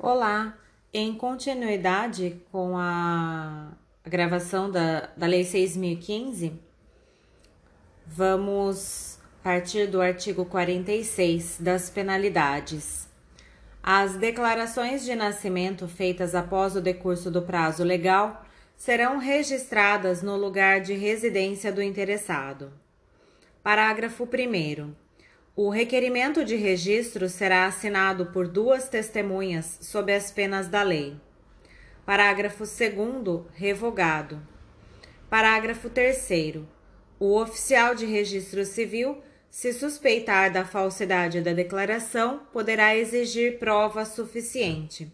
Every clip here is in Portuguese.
Olá, em continuidade com a gravação da, da Lei 6.015, vamos partir do artigo 46 das penalidades. As declarações de nascimento feitas após o decurso do prazo legal serão registradas no lugar de residência do interessado. Parágrafo 1. O requerimento de registro será assinado por duas testemunhas sob as penas da lei. Parágrafo 2. Revogado. Parágrafo 3. O oficial de registro civil, se suspeitar da falsidade da declaração, poderá exigir prova suficiente.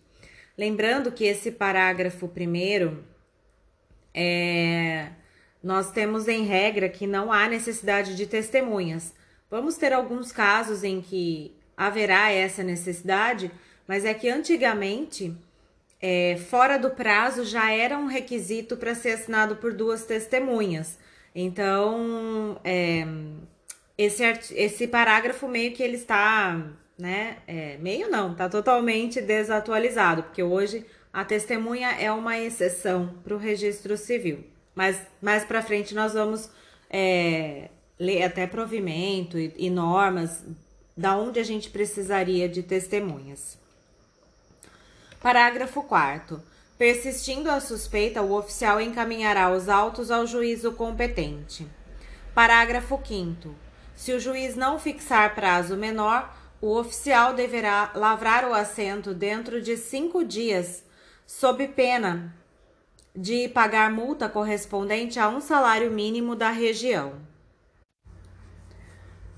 Lembrando que esse parágrafo primeiro é, nós temos em regra que não há necessidade de testemunhas Vamos ter alguns casos em que haverá essa necessidade, mas é que antigamente, é, fora do prazo, já era um requisito para ser assinado por duas testemunhas. Então, é, esse, esse parágrafo meio que ele está, né? É, meio não, está totalmente desatualizado, porque hoje a testemunha é uma exceção para o registro civil. Mas mais para frente nós vamos é, ler até provimento e, e normas da onde a gente precisaria de testemunhas. Parágrafo 4 Persistindo a suspeita, o oficial encaminhará os autos ao juízo competente. Parágrafo 5 Se o juiz não fixar prazo menor, o oficial deverá lavrar o assento dentro de cinco dias, sob pena de pagar multa correspondente a um salário mínimo da região.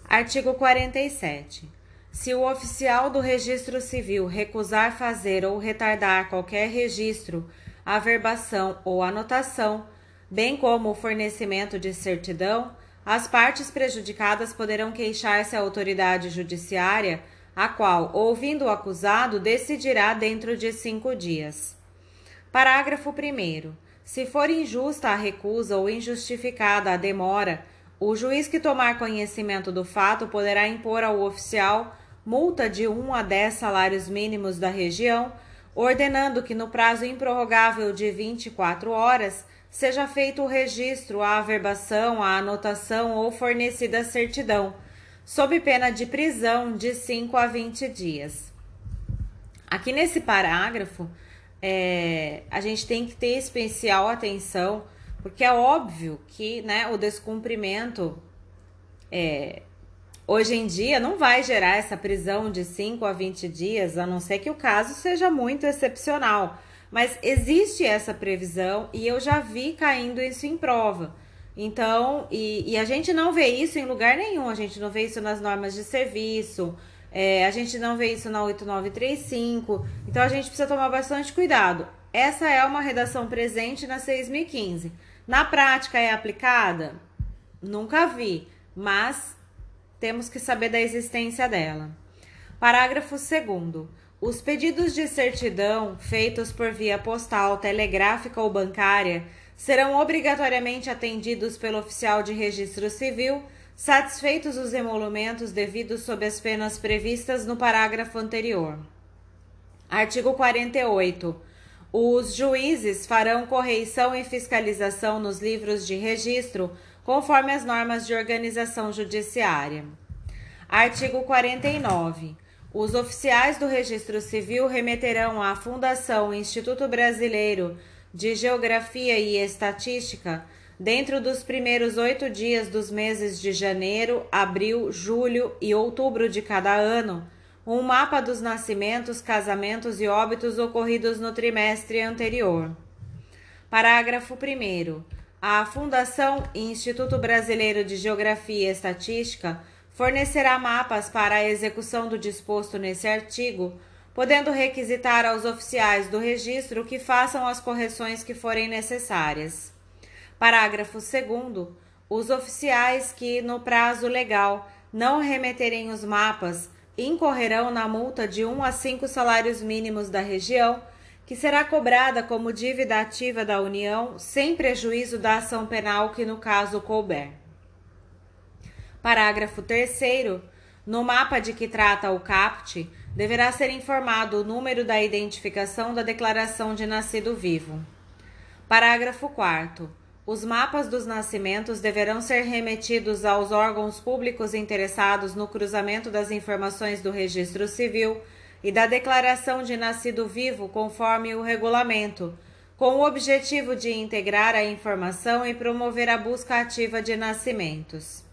Artigo 47. Se o oficial do registro civil recusar fazer ou retardar qualquer registro, averbação ou anotação, bem como o fornecimento de certidão, as partes prejudicadas poderão queixar-se à autoridade judiciária, a qual, ouvindo o acusado, decidirá dentro de cinco dias. Parágrafo 1. Se for injusta a recusa ou injustificada a demora, o juiz que tomar conhecimento do fato poderá impor ao oficial multa de 1 a 10 salários mínimos da região, ordenando que no prazo improrrogável de 24 horas seja feito o registro, a averbação, a anotação ou fornecida a certidão, sob pena de prisão de 5 a 20 dias. Aqui nesse parágrafo, é, a gente tem que ter especial atenção porque é óbvio que né, o descumprimento é, hoje em dia não vai gerar essa prisão de 5 a 20 dias, a não ser que o caso seja muito excepcional. Mas existe essa previsão e eu já vi caindo isso em prova. Então, e, e a gente não vê isso em lugar nenhum, a gente não vê isso nas normas de serviço, é, a gente não vê isso na 8935, então a gente precisa tomar bastante cuidado. Essa é uma redação presente na 6015. Na prática é aplicada? Nunca vi, mas temos que saber da existência dela. Parágrafo 2. Os pedidos de certidão feitos por via postal, telegráfica ou bancária serão obrigatoriamente atendidos pelo oficial de registro civil, satisfeitos os emolumentos devidos sob as penas previstas no parágrafo anterior. Artigo 48. Os juízes farão correição e fiscalização nos livros de registro, conforme as normas de organização judiciária. Artigo 49. Os oficiais do Registro Civil remeterão à Fundação Instituto Brasileiro de Geografia e Estatística, dentro dos primeiros oito dias dos meses de janeiro, abril, julho e outubro de cada ano, um mapa dos nascimentos, casamentos e óbitos ocorridos no trimestre anterior. Parágrafo 1. A Fundação Instituto Brasileiro de Geografia e Estatística fornecerá mapas para a execução do disposto nesse artigo, podendo requisitar aos oficiais do registro que façam as correções que forem necessárias. Parágrafo 2. Os oficiais que, no prazo legal, não remeterem os mapas incorrerão na multa de 1 a 5 salários mínimos da região, que será cobrada como dívida ativa da União, sem prejuízo da ação penal que no caso couber. Parágrafo 3 no mapa de que trata o CAPT, deverá ser informado o número da identificação da declaração de nascido vivo. Parágrafo 4. Os mapas dos nascimentos deverão ser remetidos aos órgãos públicos interessados no cruzamento das informações do Registro Civil e da declaração de nascido vivo conforme o regulamento, com o objetivo de integrar a informação e promover a busca ativa de nascimentos.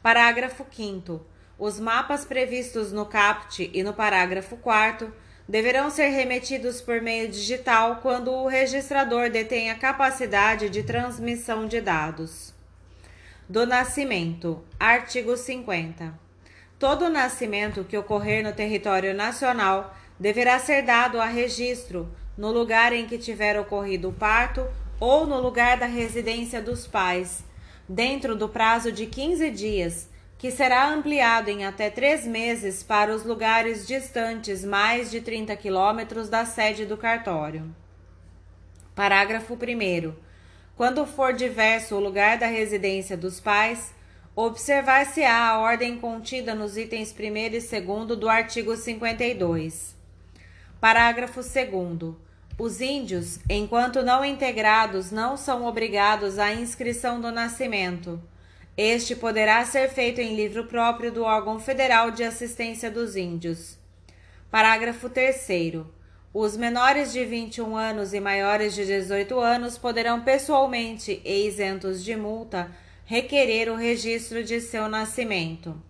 Parágrafo 5 os mapas previstos no CAPT e no parágrafo 4 deverão ser remetidos por meio digital quando o registrador detém a capacidade de transmissão de dados. Do nascimento. Artigo 50. Todo nascimento que ocorrer no território nacional deverá ser dado a registro no lugar em que tiver ocorrido o parto ou no lugar da residência dos pais, dentro do prazo de 15 dias que será ampliado em até três meses para os lugares distantes mais de 30 quilômetros da sede do cartório. Parágrafo 1. Quando for diverso o lugar da residência dos pais, observar-se-á a ordem contida nos itens 1 e 2 do artigo 52. Parágrafo 2. Os índios, enquanto não integrados, não são obrigados à inscrição do nascimento este poderá ser feito em livro próprio do órgão federal de assistência dos índios. Parágrafo 3. Os menores de 21 anos e maiores de 18 anos poderão pessoalmente e isentos de multa requerer o registro de seu nascimento.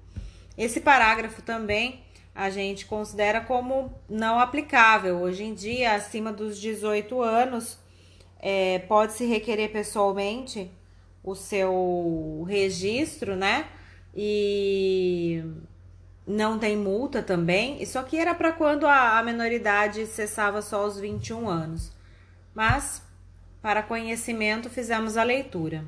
Esse parágrafo também a gente considera como não aplicável. Hoje em dia, acima dos 18 anos, é, pode-se requerer pessoalmente o seu registro, né? E não tem multa também. Isso aqui era para quando a, a menoridade cessava só aos 21 anos. Mas, para conhecimento, fizemos a leitura.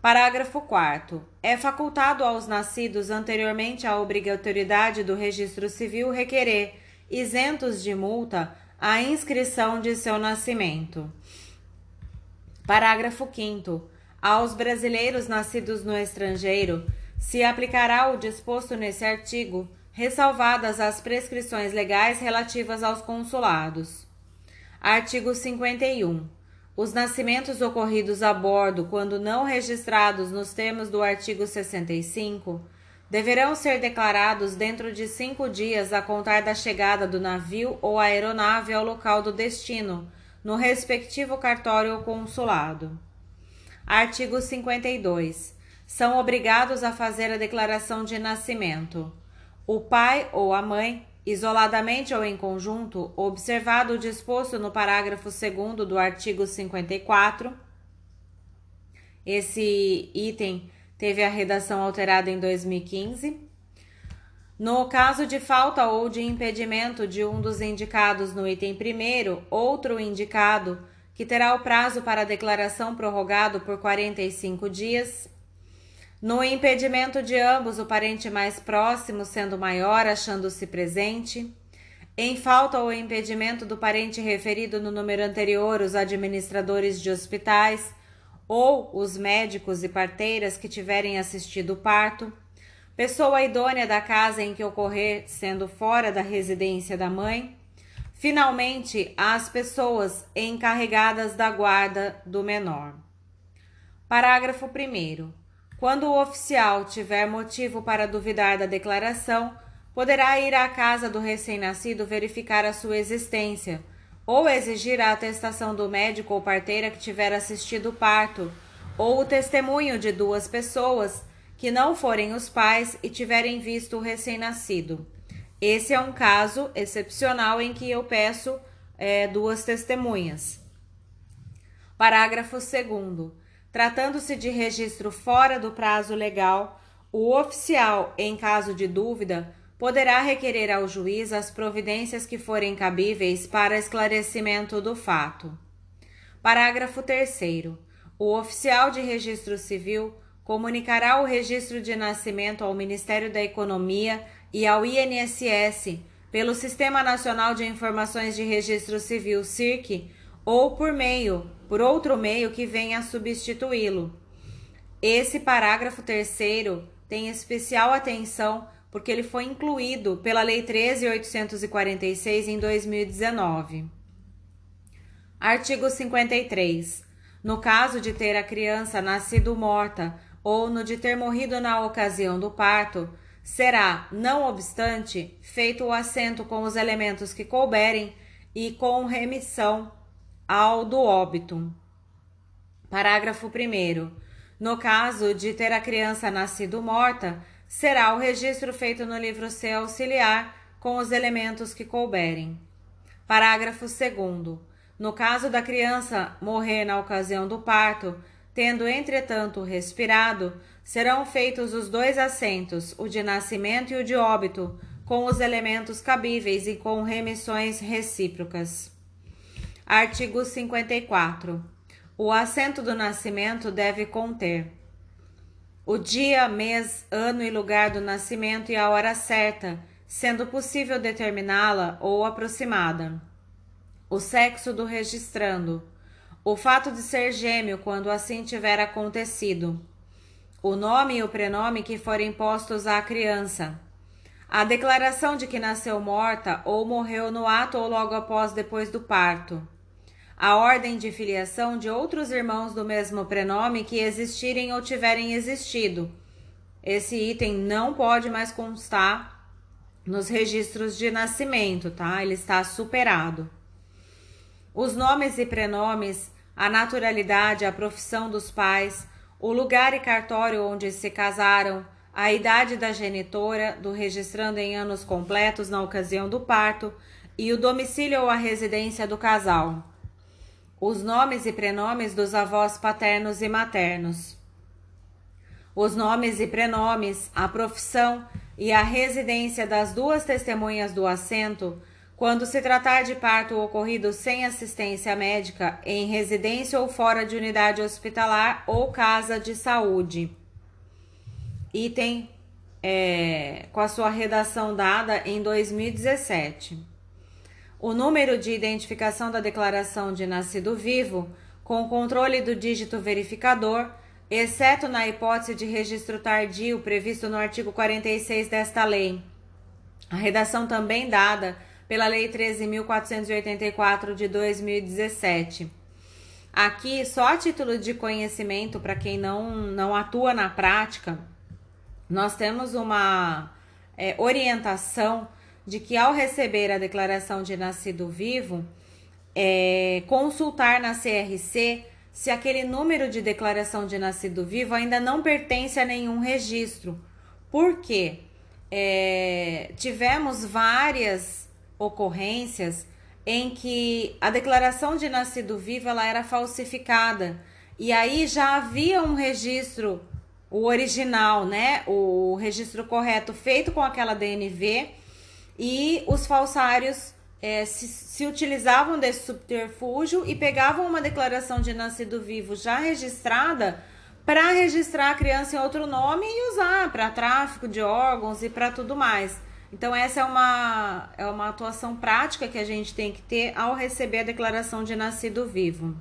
Parágrafo 4. É facultado aos nascidos anteriormente à obrigatoriedade do registro civil requerer, isentos de multa, a inscrição de seu nascimento. Parágrafo 5. Aos brasileiros nascidos no estrangeiro se aplicará o disposto nesse artigo, ressalvadas as prescrições legais relativas aos consulados. Artigo 51. Os nascimentos ocorridos a bordo, quando não registrados nos termos do artigo 65, deverão ser declarados dentro de cinco dias a contar da chegada do navio ou aeronave ao local do destino, no respectivo cartório ou consulado. Artigo 52. São obrigados a fazer a declaração de nascimento. O pai ou a mãe, isoladamente ou em conjunto, observado o disposto no parágrafo 2 do artigo 54. Esse item teve a redação alterada em 2015. No caso de falta ou de impedimento de um dos indicados no item primeiro, outro indicado que terá o prazo para declaração prorrogado por 45 dias. No impedimento de ambos, o parente mais próximo sendo maior, achando-se presente. Em falta ou impedimento do parente referido no número anterior, os administradores de hospitais ou os médicos e parteiras que tiverem assistido o parto. Pessoa idônea da casa em que ocorrer, sendo fora da residência da mãe Finalmente, as pessoas encarregadas da guarda do menor. Parágrafo 1. Quando o oficial tiver motivo para duvidar da declaração, poderá ir à casa do recém-nascido verificar a sua existência, ou exigir a atestação do médico ou parteira que tiver assistido o parto, ou o testemunho de duas pessoas que não forem os pais e tiverem visto o recém-nascido. Esse é um caso excepcional em que eu peço é, duas testemunhas. Parágrafo 2. Tratando-se de registro fora do prazo legal, o oficial, em caso de dúvida, poderá requerer ao juiz as providências que forem cabíveis para esclarecimento do fato. Parágrafo 3. O oficial de registro civil comunicará o registro de nascimento ao Ministério da Economia e ao INSS pelo Sistema Nacional de Informações de Registro Civil SIRC ou por meio, por outro meio que venha a substituí-lo. Esse parágrafo terceiro tem especial atenção porque ele foi incluído pela Lei 13.846 em 2019. Artigo 53. No caso de ter a criança nascido morta ou no de ter morrido na ocasião do parto, será, não obstante, feito o assento com os elementos que couberem e com remissão ao do óbito. Parágrafo 1. No caso de ter a criança nascido morta, será o registro feito no livro C auxiliar com os elementos que couberem. Parágrafo 2. No caso da criança morrer na ocasião do parto, tendo entretanto respirado, serão feitos os dois assentos, o de nascimento e o de óbito, com os elementos cabíveis e com remissões recíprocas. Artigo 54. O assento do nascimento deve conter o dia, mês, ano e lugar do nascimento e a hora certa, sendo possível determiná-la ou aproximada. O sexo do registrando. O fato de ser gêmeo quando assim tiver acontecido. O nome e o prenome que forem postos à criança. A declaração de que nasceu morta ou morreu no ato ou logo após depois do parto a ordem de filiação de outros irmãos do mesmo prenome que existirem ou tiverem existido. Esse item não pode mais constar nos registros de nascimento, tá? Ele está superado. Os nomes e prenomes, a naturalidade, a profissão dos pais, o lugar e cartório onde se casaram, a idade da genitora, do registrando em anos completos na ocasião do parto, e o domicílio ou a residência do casal os nomes e prenomes dos avós paternos e maternos. Os nomes e prenomes, a profissão e a residência das duas testemunhas do assento, quando se tratar de parto ocorrido sem assistência médica, em residência ou fora de unidade hospitalar ou casa de saúde. Item é, com a sua redação dada em 2017 o número de identificação da declaração de nascido vivo, com controle do dígito verificador, exceto na hipótese de registro tardio previsto no artigo 46 desta lei. A redação também dada pela Lei 13.484 de 2017. Aqui, só a título de conhecimento, para quem não, não atua na prática, nós temos uma é, orientação de que ao receber a declaração de nascido vivo, é, consultar na CRC se aquele número de declaração de nascido vivo ainda não pertence a nenhum registro. Por quê? É, tivemos várias ocorrências em que a declaração de nascido vivo ela era falsificada e aí já havia um registro, o original, né? O registro correto feito com aquela DNV e os falsários é, se, se, utilizavam desse subterfúgio e pegavam uma declaração de nascido vivo já registrada para registrar a criança em outro nome e usar para tráfico de órgãos e para tudo mais. Então, essa é uma, é uma atuação prática que a gente tem que ter ao receber a declaração de nascido vivo.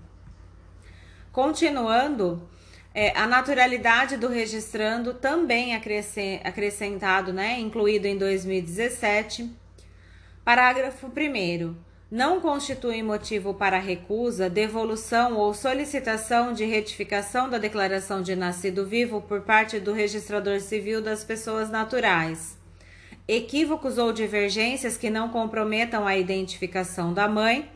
Continuando, é, a naturalidade do registrando também acrescentado, né, incluído em 2017. Parágrafo 1 não constitui motivo para recusa, devolução ou solicitação de retificação da declaração de nascido vivo por parte do registrador civil das pessoas naturais. Equívocos ou divergências que não comprometam a identificação da mãe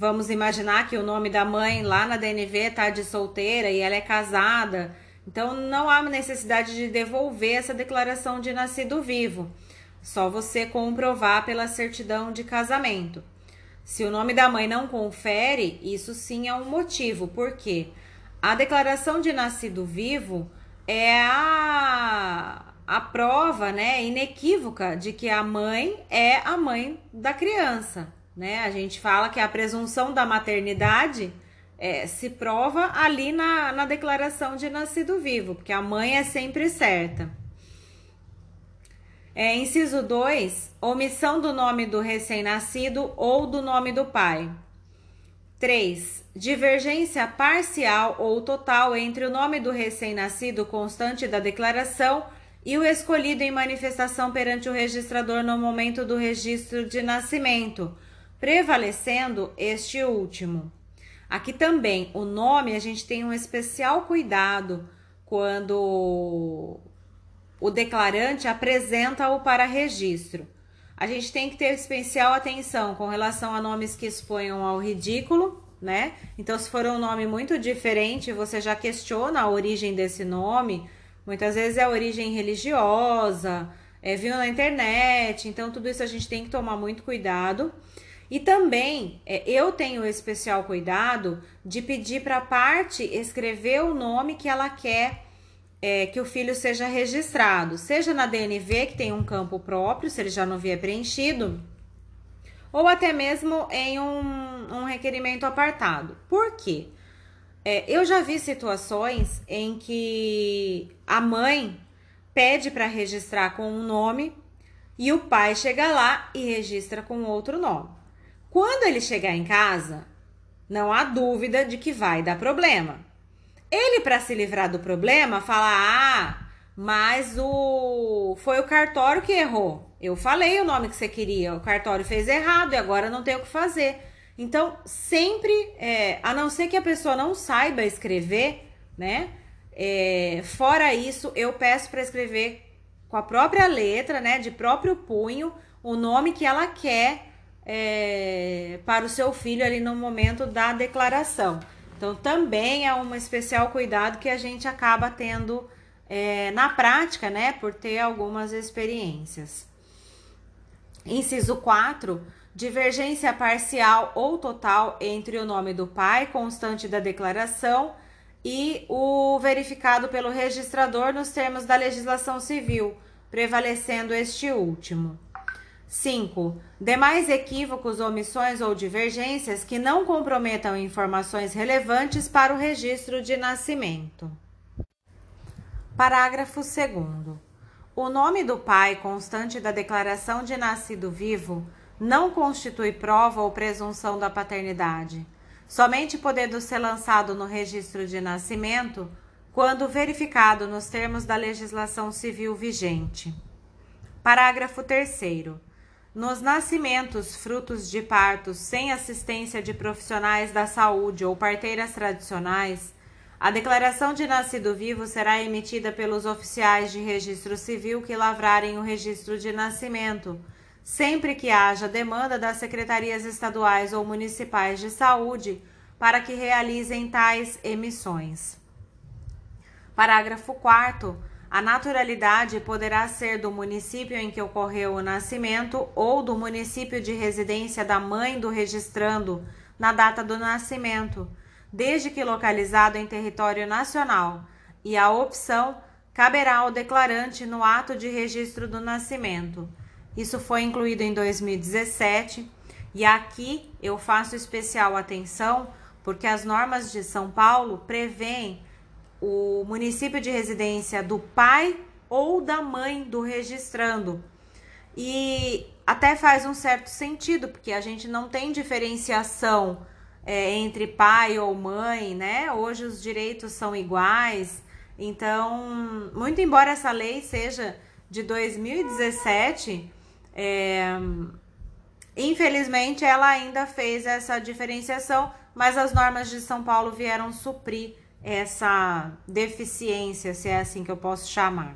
Vamos imaginar que o nome da mãe lá na DNV tá de solteira e ela é casada. Então não há necessidade de devolver essa declaração de nascido vivo. Só você comprovar pela certidão de casamento. Se o nome da mãe não confere, isso sim é um motivo, porque a declaração de nascido vivo é a, a prova né, inequívoca de que a mãe é a mãe da criança né? A gente fala que a presunção da maternidade é, se prova ali na, na declaração de nascido vivo, porque a mãe é sempre certa. É, inciso 2, omissão do nome do recém-nascido ou do nome do pai. 3. Divergência parcial ou total entre o nome do recém-nascido constante da declaração e o escolhido em manifestação perante o registrador no momento do registro de nascimento, prevalecendo este último. Aqui também, o nome a gente tem um especial cuidado quando o declarante apresenta-o para registro. A gente tem que ter especial atenção com relação a nomes que exponham ao ridículo, né? Então, se for um nome muito diferente, você já questiona a origem desse nome. Muitas vezes é origem religiosa, é, viu na internet. Então, tudo isso a gente tem que tomar muito cuidado. E também é, eu tenho especial cuidado de pedir para a parte escrever o nome que ela quer é, que o filho seja registrado, seja na DNV, que tem um campo próprio, se ele já não vier preenchido, ou até mesmo em um, um requerimento apartado. Por quê? É, eu já vi situações em que a mãe pede para registrar com um nome e o pai chega lá e registra com outro nome. Quando ele chegar em casa, não há dúvida de que vai dar problema. Ele, para se livrar do problema, fala: Ah, mas o foi o cartório que errou. Eu falei o nome que você queria, o cartório fez errado e agora não tem o que fazer. Então, sempre, é, a não ser que a pessoa não saiba escrever, né? É, fora isso, eu peço para escrever com a própria letra, né? De próprio punho, o nome que ela quer é, para o seu filho ali no momento da declaração. Então, também é um especial cuidado que a gente acaba tendo é, na prática, né? Por ter algumas experiências. Inciso 4. Divergência parcial ou total entre o nome do pai, constante da declaração, e o verificado pelo registrador nos termos da legislação civil, prevalecendo este último. 5. Demais equívocos, omissões ou divergências que não comprometam informações relevantes para o registro de nascimento. Parágrafo 2. O nome do pai constante da declaração de nascido vivo não constitui prova ou presunção da paternidade, somente podendo ser lançado no registro de nascimento quando verificado nos termos da legislação civil vigente. Parágrafo 3. Nos nascimentos frutos de partos sem assistência de profissionais da saúde ou parteiras tradicionais, a declaração de nascido vivo será emitida pelos oficiais de registro civil que lavrarem o registro de nascimento, sempre que haja demanda das secretarias estaduais ou municipais de saúde para que realizem tais emissões. Parágrafo 4 a naturalidade poderá ser do município em que ocorreu o nascimento ou do município de residência da mãe do registrando na data do nascimento, desde que localizado em território nacional, e a opção caberá ao declarante no ato de registro do nascimento. Isso foi incluído em 2017 e aqui eu faço especial atenção porque as normas de São Paulo prevêem o município de residência do pai ou da mãe do registrando. E até faz um certo sentido, porque a gente não tem diferenciação é, entre pai ou mãe, né? Hoje os direitos são iguais. Então, muito embora essa lei seja de 2017, é, infelizmente ela ainda fez essa diferenciação, mas as normas de São Paulo vieram suprir essa deficiência, se é assim que eu posso chamar.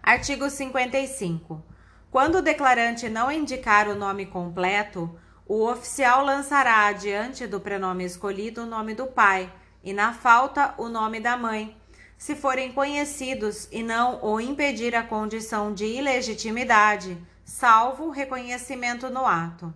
Artigo 55. Quando o declarante não indicar o nome completo, o oficial lançará adiante do prenome escolhido o nome do pai e, na falta, o nome da mãe, se forem conhecidos e não o impedir a condição de ilegitimidade, salvo reconhecimento no ato.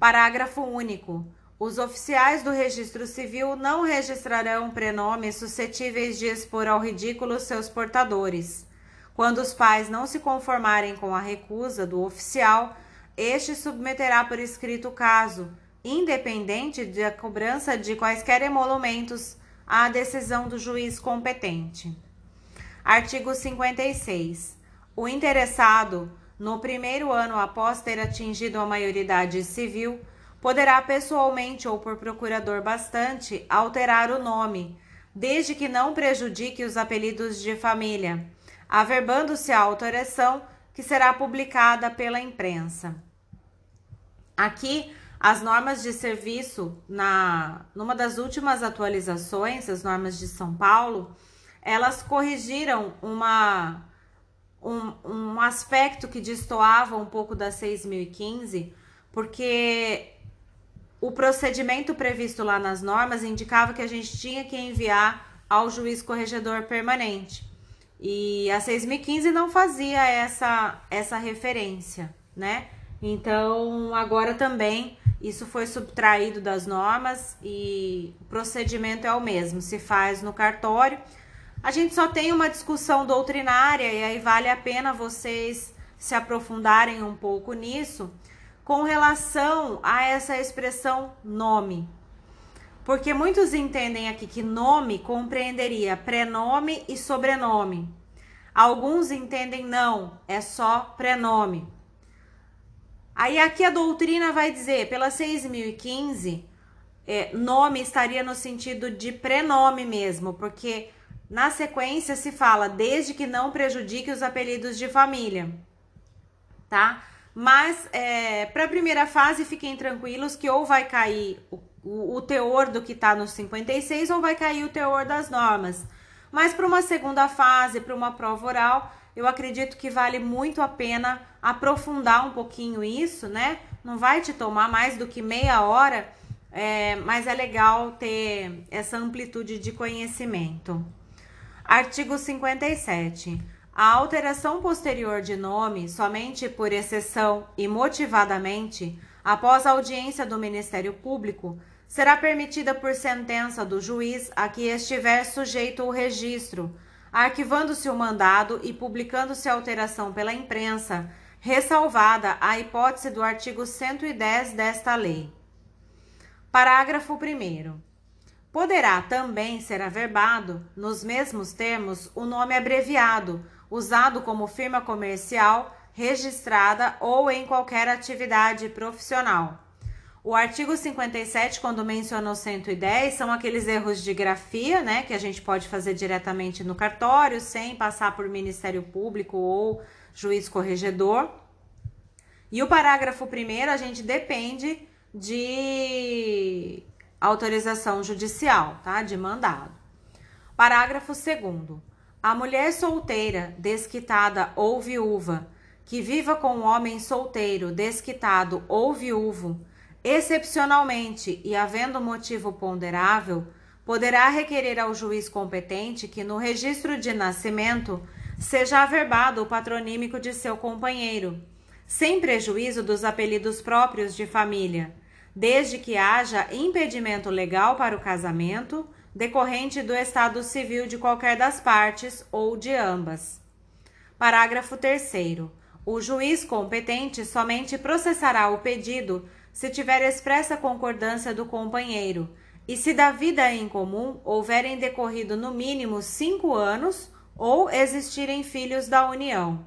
Parágrafo único. Os oficiais do registro civil não registrarão prenomes suscetíveis de expor ao ridículo seus portadores. Quando os pais não se conformarem com a recusa do oficial, este submeterá por escrito o caso, independente da cobrança de quaisquer emolumentos, à decisão do juiz competente. Artigo 56. O interessado, no primeiro ano após ter atingido a maioridade civil, poderá pessoalmente ou por procurador bastante alterar o nome, desde que não prejudique os apelidos de família, averbando-se a alteração que será publicada pela imprensa. Aqui, as normas de serviço, na numa das últimas atualizações, as normas de São Paulo, elas corrigiram uma, um, um aspecto que destoava um pouco da 6.015, porque o procedimento previsto lá nas normas indicava que a gente tinha que enviar ao juiz corregedor permanente. E a 6015 não fazia essa, essa referência, né? Então, agora também isso foi subtraído das normas e o procedimento é o mesmo, se faz no cartório. A gente só tem uma discussão doutrinária e aí vale a pena vocês se aprofundarem um pouco nisso com relação a essa expressão nome. Porque muitos entendem aqui que nome compreenderia prenome e sobrenome. Alguns entendem não, é só prenome. Aí aqui a doutrina vai dizer, pela 6015, é, nome estaria no sentido de prenome mesmo, porque na sequência se fala desde que não prejudique os apelidos de família, tá? Mas é, para a primeira fase, fiquem tranquilos que ou vai cair o o, o teor do que está no 56 ou vai cair o teor das normas. Mas para uma segunda fase, para uma prova oral, eu acredito que vale muito a pena aprofundar um pouquinho isso, né? Não vai te tomar mais do que meia hora, é, mas é legal ter essa amplitude de conhecimento. Artigo 57. A alteração posterior de nome, somente por exceção e motivadamente, após a audiência do Ministério Público, será permitida por sentença do juiz a que estiver sujeito o registro, arquivando-se o mandado e publicando-se a alteração pela imprensa, ressalvada a hipótese do artigo 110 desta lei. Parágrafo 1. Poderá também ser averbado, nos mesmos termos, o nome abreviado, usado como firma comercial, registrada ou em qualquer atividade profissional o artigo 57, quando menciona o 110, são aqueles erros de grafia, né, que a gente pode fazer diretamente no cartório, sem passar por Ministério Público ou juiz corregedor. E o parágrafo primeiro, a gente depende de autorização judicial, tá? De mandado. Parágrafo segundo. A mulher solteira, desquitada ou viúva, que viva com um homem solteiro, desquitado ou viúvo, Excepcionalmente e havendo motivo ponderável, poderá requerer ao juiz competente que no registro de nascimento seja averbado o patronímico de seu companheiro, sem prejuízo dos apelidos próprios de família, desde que haja impedimento legal para o casamento decorrente do estado civil de qualquer das partes ou de ambas. Parágrafo 3. O juiz competente somente processará o pedido se tiver expressa concordância do companheiro, e se da vida em comum houverem decorrido no mínimo cinco anos ou existirem filhos da união.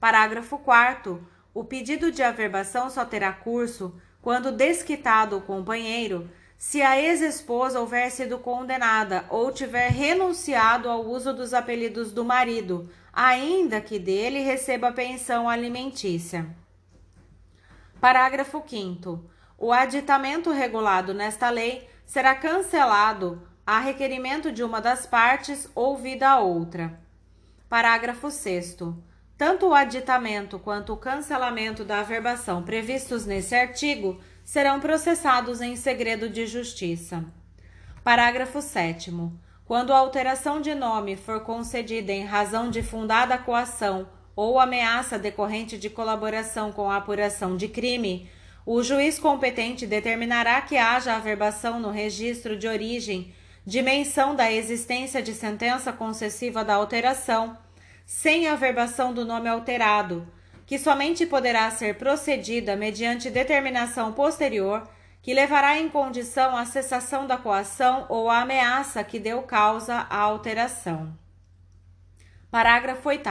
Parágrafo 4. O pedido de averbação só terá curso quando desquitado o companheiro, se a ex-esposa houver sido condenada ou tiver renunciado ao uso dos apelidos do marido, ainda que dele receba pensão alimentícia. Parágrafo 5. O aditamento regulado nesta lei será cancelado a requerimento de uma das partes ouvida a outra. Parágrafo 6. Tanto o aditamento quanto o cancelamento da averbação previstos nesse artigo serão processados em segredo de justiça. Parágrafo 7. Quando a alteração de nome for concedida em razão de fundada coação ou ameaça decorrente de colaboração com a apuração de crime, o juiz competente determinará que haja averbação no registro de origem de menção da existência de sentença concessiva da alteração, sem averbação do nome alterado, que somente poderá ser procedida mediante determinação posterior que levará em condição a cessação da coação ou a ameaça que deu causa à alteração. Parágrafo 8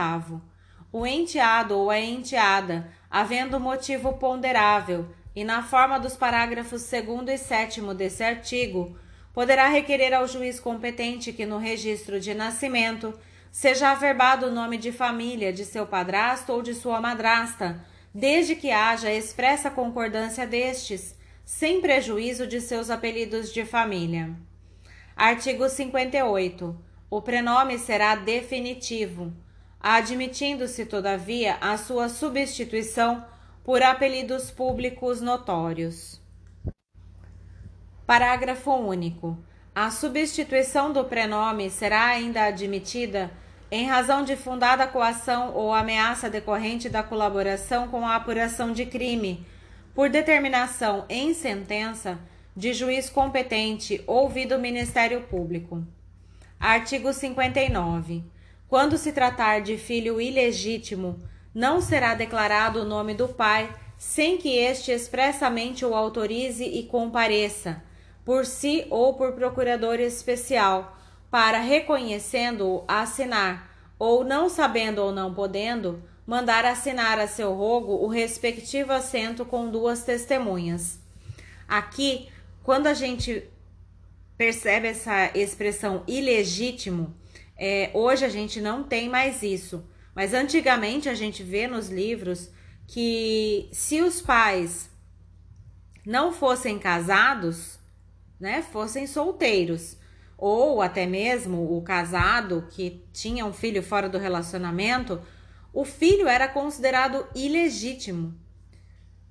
o enteado ou a enteada, havendo motivo ponderável, e na forma dos parágrafos 2 e 7 desse artigo, poderá requerer ao juiz competente que no registro de nascimento seja averbado o nome de família de seu padrasto ou de sua madrasta, desde que haja expressa concordância destes, sem prejuízo de seus apelidos de família. Artigo 58. O prenome será definitivo, admitindo-se, todavia, a sua substituição por apelidos públicos notórios. Parágrafo único. A substituição do prenome será ainda admitida em razão de fundada coação ou ameaça decorrente da colaboração com a apuração de crime, por determinação em sentença de juiz competente ouvido o Ministério Público. Artigo 59. Quando se tratar de filho ilegítimo, não será declarado o nome do pai sem que este expressamente o autorize e compareça, por si ou por procurador especial para, reconhecendo-o, assinar, ou não sabendo ou não podendo, mandar assinar a seu rogo o respectivo assento com duas testemunhas. Aqui, quando a gente percebe essa expressão ilegítimo, é, hoje a gente não tem mais isso, mas antigamente a gente vê nos livros que se os pais não fossem casados, né, fossem solteiros, ou até mesmo o casado que tinha um filho fora do relacionamento, o filho era considerado ilegítimo.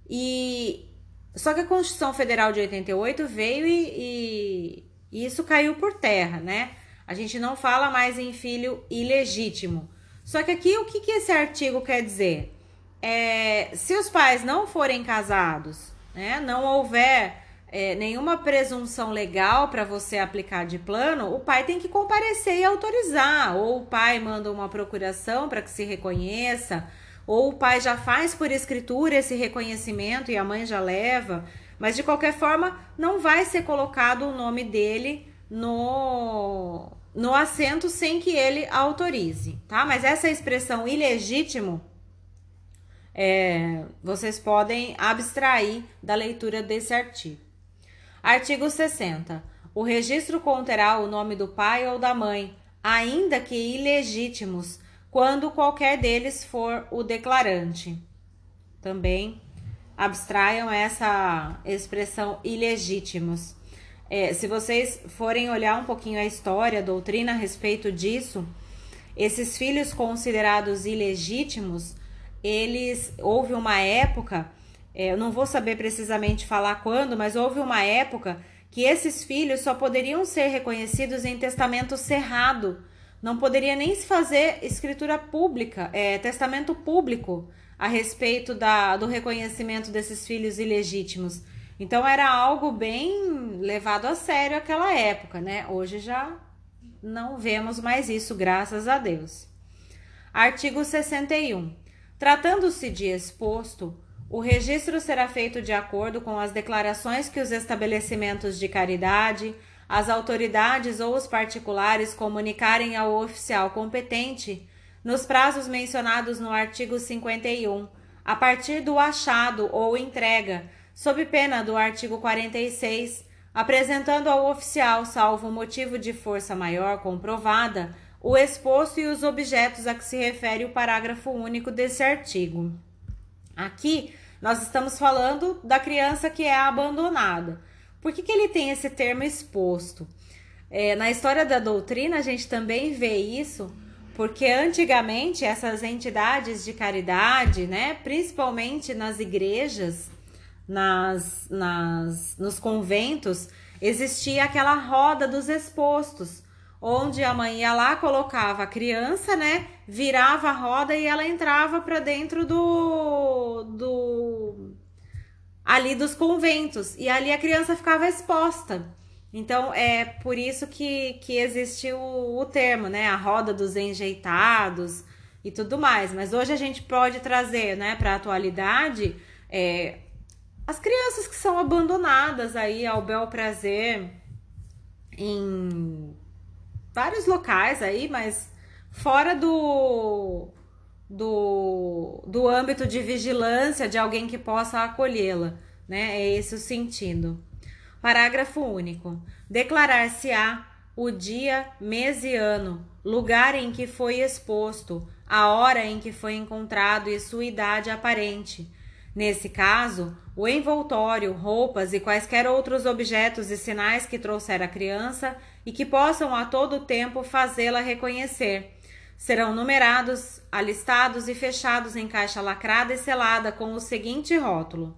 E só que a Constituição Federal de 88 veio e, e, e isso caiu por terra, né? A gente não fala mais em filho ilegítimo. Só que aqui o que, que esse artigo quer dizer? É, se os pais não forem casados, né, não houver é, nenhuma presunção legal para você aplicar de plano, o pai tem que comparecer e autorizar. Ou o pai manda uma procuração para que se reconheça, ou o pai já faz por escritura esse reconhecimento e a mãe já leva. Mas de qualquer forma, não vai ser colocado o nome dele no, no assento sem que ele autorize, tá? Mas essa expressão ilegítimo. É, vocês podem abstrair da leitura desse artigo. Artigo 60. O registro conterá o nome do pai ou da mãe, ainda que ilegítimos, quando qualquer deles for o declarante. Também abstraiam essa expressão ilegítimos. É, se vocês forem olhar um pouquinho a história, a doutrina a respeito disso, esses filhos considerados ilegítimos, eles houve uma época é, eu não vou saber precisamente falar quando, mas houve uma época que esses filhos só poderiam ser reconhecidos em testamento cerrado. Não poderia nem se fazer escritura pública, é, testamento público a respeito da, do reconhecimento desses filhos ilegítimos. Então era algo bem levado a sério aquela época, né? Hoje já não vemos mais isso, graças a Deus. Artigo 61. Tratando-se de exposto, o registro será feito de acordo com as declarações que os estabelecimentos de caridade, as autoridades ou os particulares comunicarem ao oficial competente nos prazos mencionados no artigo 51, a partir do achado ou entrega, sob pena do artigo 46, apresentando ao oficial, salvo motivo de força maior comprovada, o exposto e os objetos a que se refere o parágrafo único desse artigo. Aqui nós estamos falando da criança que é abandonada. Por que, que ele tem esse termo exposto? É, na história da doutrina, a gente também vê isso, porque antigamente essas entidades de caridade, né, principalmente nas igrejas, nas, nas, nos conventos, existia aquela roda dos expostos, onde a mãe ia lá, colocava a criança, né? Virava a roda e ela entrava para dentro do, do ali dos conventos e ali a criança ficava exposta. Então é por isso que, que existe o, o termo, né? A roda dos enjeitados e tudo mais. Mas hoje a gente pode trazer, né, para a atualidade, é, as crianças que são abandonadas aí ao bel prazer em vários locais aí, mas fora do, do, do âmbito de vigilância de alguém que possa acolhê-la, né? É esse o sentido. Parágrafo único. Declarar-se-á o dia, mês e ano, lugar em que foi exposto, a hora em que foi encontrado e sua idade aparente. Nesse caso, o envoltório, roupas e quaisquer outros objetos e sinais que trouxer a criança e que possam a todo tempo fazê-la reconhecer. Serão numerados, alistados e fechados em caixa lacrada e selada com o seguinte rótulo: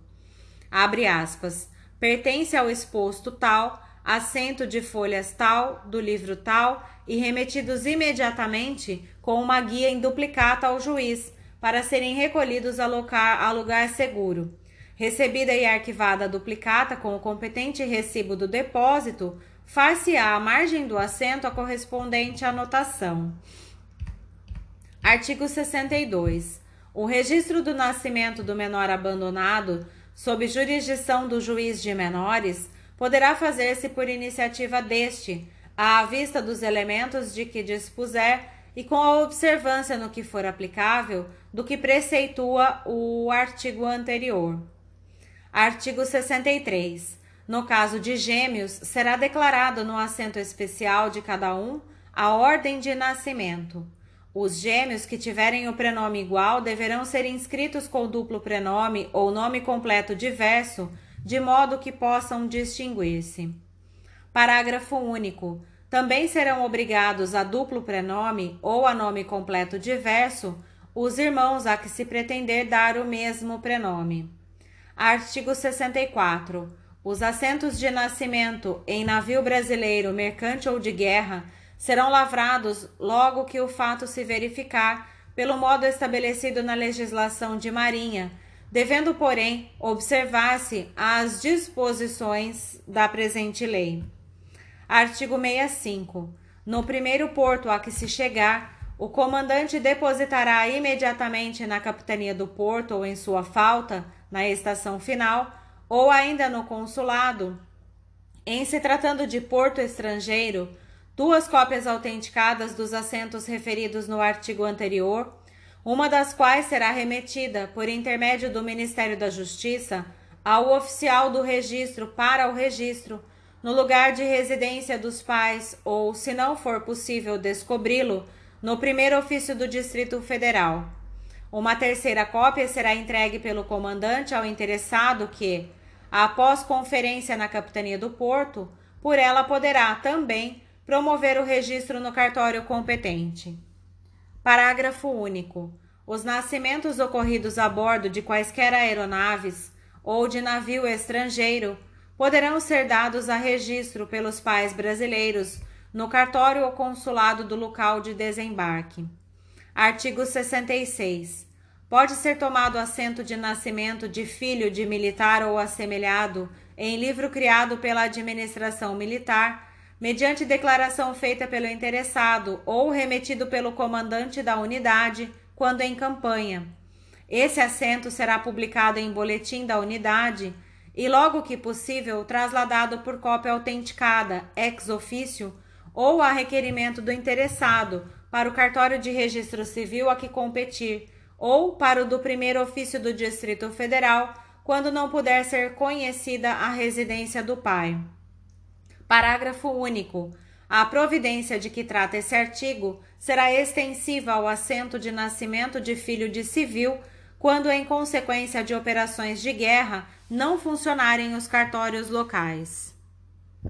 Abre aspas. Pertence ao exposto tal, assento de folhas tal, do livro tal e remetidos imediatamente com uma guia em duplicata ao juiz, para serem recolhidos a, locar, a lugar seguro. Recebida e arquivada a duplicata com o competente recibo do depósito, far-se-á à margem do assento a correspondente anotação. Artigo 62. O registro do nascimento do menor abandonado, sob jurisdição do juiz de menores, poderá fazer-se por iniciativa deste, à vista dos elementos de que dispuser e com a observância no que for aplicável do que preceitua o artigo anterior. Artigo 63. No caso de gêmeos, será declarado no assento especial de cada um a ordem de nascimento. Os gêmeos que tiverem o prenome igual deverão ser inscritos com duplo prenome ou nome completo diverso, de modo que possam distinguir-se. Parágrafo único. Também serão obrigados a duplo prenome ou a nome completo diverso os irmãos a que se pretender dar o mesmo prenome. Artigo 64. Os assentos de nascimento em navio brasileiro, mercante ou de guerra serão lavrados logo que o fato se verificar, pelo modo estabelecido na legislação de marinha, devendo, porém, observar-se as disposições da presente lei. Artigo 65. No primeiro porto a que se chegar, o comandante depositará imediatamente na capitania do porto ou em sua falta, na estação final, ou ainda no consulado, em se tratando de porto estrangeiro, duas cópias autenticadas dos assentos referidos no artigo anterior, uma das quais será remetida, por intermédio do Ministério da Justiça, ao oficial do registro para o registro no lugar de residência dos pais ou, se não for possível descobri-lo, no primeiro ofício do Distrito Federal. Uma terceira cópia será entregue pelo comandante ao interessado que, após conferência na capitania do porto, por ela poderá também promover o registro no cartório competente. Parágrafo único. Os nascimentos ocorridos a bordo de quaisquer aeronaves ou de navio estrangeiro poderão ser dados a registro pelos pais brasileiros no cartório ou consulado do local de desembarque. Artigo 66. Pode ser tomado assento de nascimento de filho de militar ou assemelhado em livro criado pela administração militar, mediante declaração feita pelo interessado ou remetido pelo comandante da unidade quando em campanha. Esse assento será publicado em boletim da unidade e logo que possível trasladado por cópia autenticada ex officio ou a requerimento do interessado para o cartório de registro civil a que competir ou para o do primeiro ofício do Distrito Federal, quando não puder ser conhecida a residência do pai. Parágrafo único. A providência de que trata esse artigo será extensiva ao assento de nascimento de filho de civil quando, em consequência de operações de guerra, não funcionarem os cartórios locais.